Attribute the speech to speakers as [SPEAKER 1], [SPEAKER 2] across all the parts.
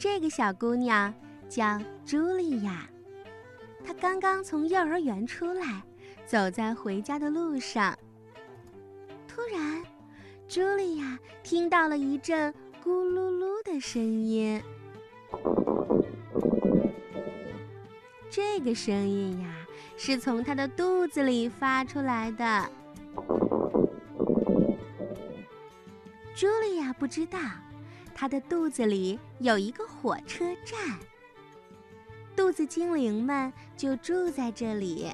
[SPEAKER 1] 这个小姑娘叫茱莉亚，她刚刚从幼儿园出来，走在回家的路上。突然，茱莉亚听到了一阵咕噜噜的声音。这个声音呀，是从她的肚子里发出来的。茱莉亚不知道，她的肚子里有一个火车站。肚子精灵们就住在这里，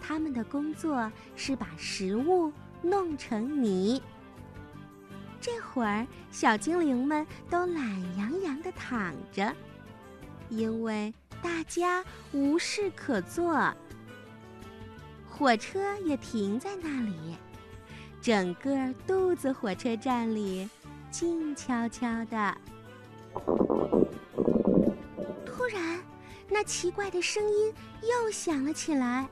[SPEAKER 1] 他们的工作是把食物弄成泥。这会儿，小精灵们都懒洋洋地躺着，因为大家无事可做。火车也停在那里。整个肚子火车站里静悄悄的。突然，那奇怪的声音又响了起来。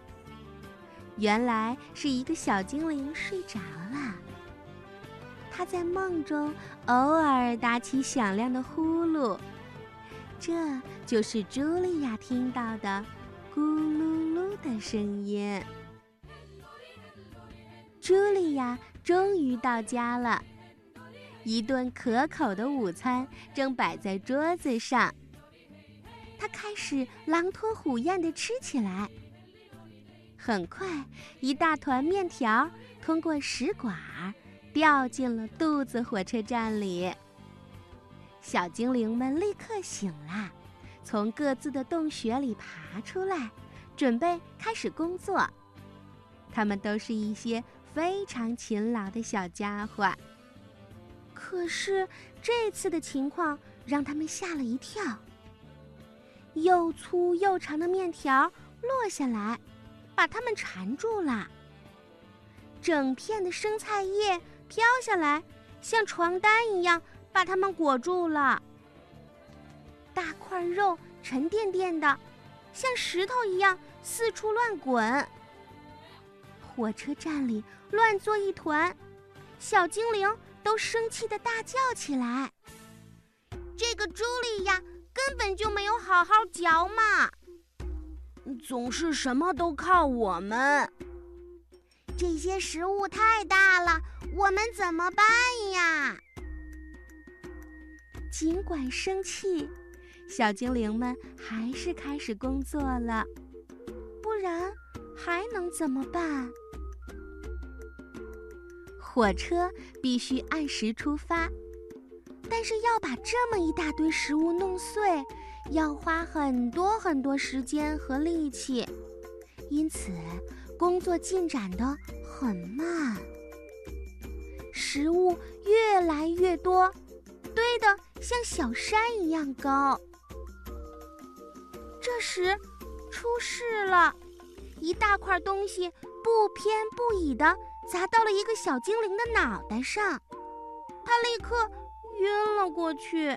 [SPEAKER 1] 原来是一个小精灵睡着了。他在梦中偶尔打起响亮的呼噜，这就是茱莉亚听到的“咕噜噜”的声音。茱莉亚终于到家了，一顿可口的午餐正摆在桌子上。他开始狼吞虎咽地吃起来。很快，一大团面条通过食管掉进了肚子火车站里。小精灵们立刻醒了，从各自的洞穴里爬出来，准备开始工作。他们都是一些。非常勤劳的小家伙。可是这次的情况让他们吓了一跳。又粗又长的面条落下来，把他们缠住了。整片的生菜叶飘下来，像床单一样把他们裹住了。大块肉沉甸甸的，像石头一样四处乱滚。火车站里。乱作一团，小精灵都生气的大叫起来。这个茱莉亚根本就没有好好嚼嘛，
[SPEAKER 2] 总是什么都靠我们。
[SPEAKER 3] 这些食物太大了，我们怎么办呀？
[SPEAKER 1] 尽管生气，小精灵们还是开始工作了，不然还能怎么办？火车必须按时出发，但是要把这么一大堆食物弄碎，要花很多很多时间和力气，因此工作进展的很慢。食物越来越多，堆得像小山一样高。这时，出事了，一大块东西不偏不倚的。砸到了一个小精灵的脑袋上，他立刻晕了过去。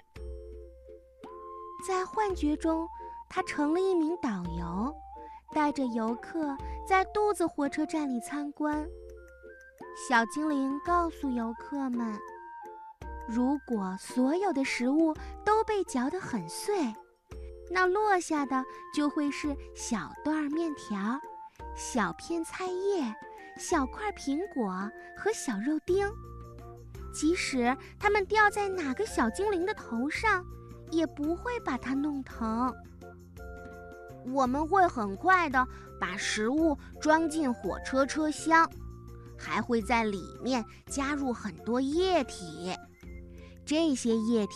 [SPEAKER 1] 在幻觉中，他成了一名导游，带着游客在肚子火车站里参观。小精灵告诉游客们，如果所有的食物都被嚼得很碎，那落下的就会是小段面条、小片菜叶。小块苹果和小肉丁，即使它们掉在哪个小精灵的头上，也不会把它弄疼。
[SPEAKER 2] 我们会很快的把食物装进火车车厢，还会在里面加入很多液体。这些液体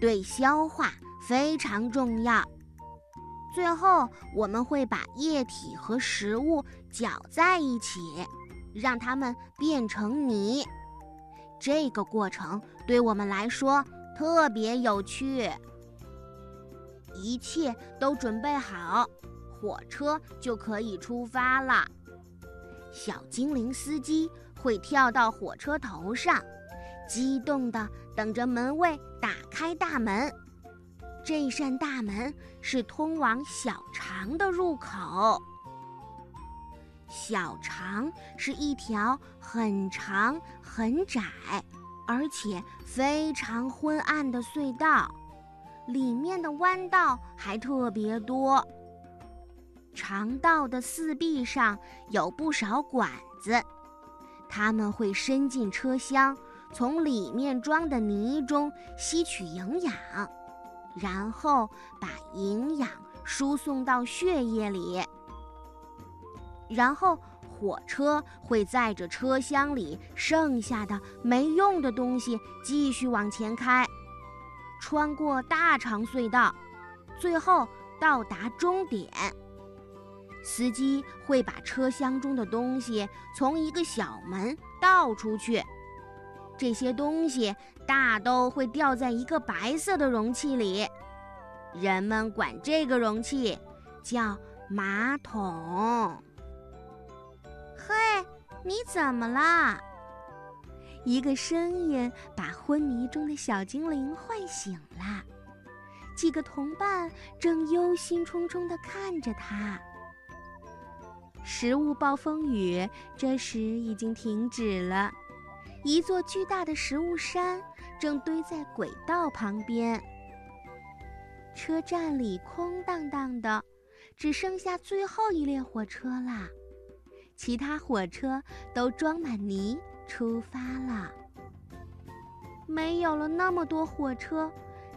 [SPEAKER 2] 对消化非常重要。最后，我们会把液体和食物搅在一起，让它们变成泥。这个过程对我们来说特别有趣。一切都准备好，火车就可以出发了。小精灵司机会跳到火车头上，激动地等着门卫打开大门。这扇大门是通往小肠的入口。小肠是一条很长、很窄，而且非常昏暗的隧道，里面的弯道还特别多。肠道的四壁上有不少管子，它们会伸进车厢，从里面装的泥中吸取营养，然后把营养输送到血液里。然后火车会载着车厢里剩下的没用的东西继续往前开，穿过大长隧道，最后到达终点。司机会把车厢中的东西从一个小门倒出去，这些东西大都会掉在一个白色的容器里，人们管这个容器叫马桶。
[SPEAKER 3] 嘿，你怎么了？
[SPEAKER 1] 一个声音把昏迷中的小精灵唤醒了，几个同伴正忧心忡忡地看着他。食物暴风雨这时已经停止了，一座巨大的食物山正堆在轨道旁边。车站里空荡荡的，只剩下最后一列火车啦，其他火车都装满泥出发了。
[SPEAKER 2] 没有了那么多火车，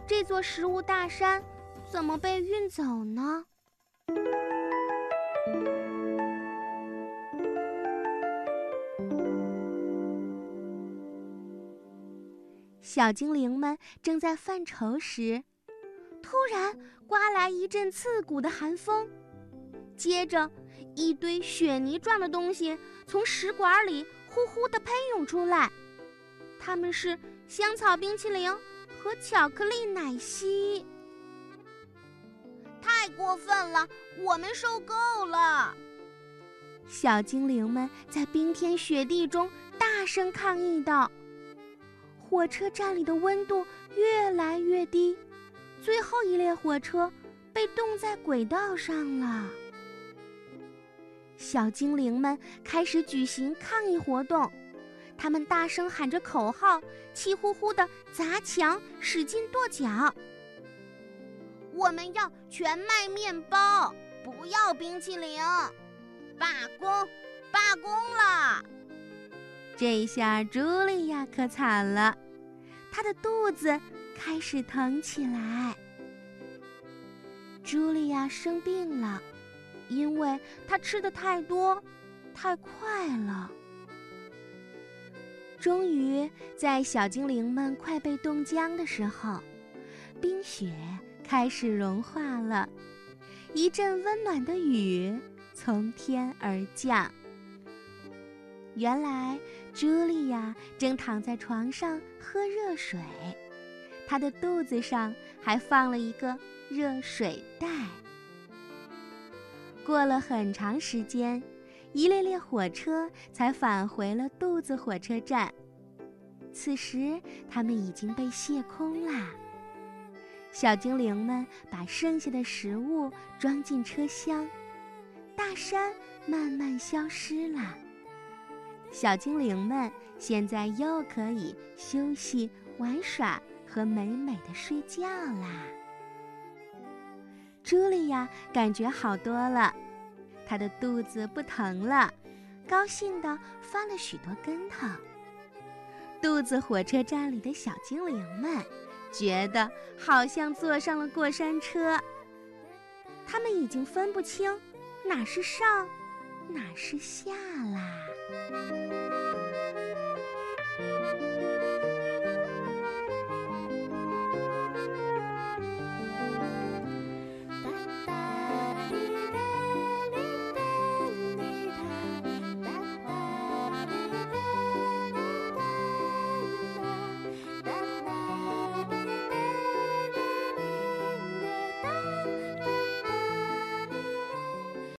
[SPEAKER 2] 这座食物大山怎么被运走呢？
[SPEAKER 1] 小精灵们正在犯愁时，
[SPEAKER 2] 突然刮来一阵刺骨的寒风，接着一堆雪泥状的东西从食管里呼呼地喷涌出来，它们是香草冰淇淋和巧克力奶昔。太过分了，我们受够了！
[SPEAKER 1] 小精灵们在冰天雪地中大声抗议道。火车站里的温度越来越低，最后一列火车被冻在轨道上了。小精灵们开始举行抗议活动，他们大声喊着口号，气呼呼地砸墙，使劲跺脚。
[SPEAKER 2] 我们要全麦面包，不要冰淇淋！罢工！罢工了！
[SPEAKER 1] 这下茱莉亚可惨了，她的肚子开始疼起来。茱莉亚生病了，因为她吃的太多，太快了。终于，在小精灵们快被冻僵的时候，冰雪开始融化了，一阵温暖的雨从天而降。原来，茱莉亚正躺在床上喝热水，她的肚子上还放了一个热水袋。过了很长时间，一列列火车才返回了肚子火车站。此时，它们已经被卸空啦。小精灵们把剩下的食物装进车厢，大山慢慢消失了。小精灵们现在又可以休息、玩耍和美美的睡觉啦。茱莉亚感觉好多了，她的肚子不疼了，高兴地翻了许多跟头。肚子火车站里的小精灵们觉得好像坐上了过山车，他们已经分不清哪是上，哪是下啦。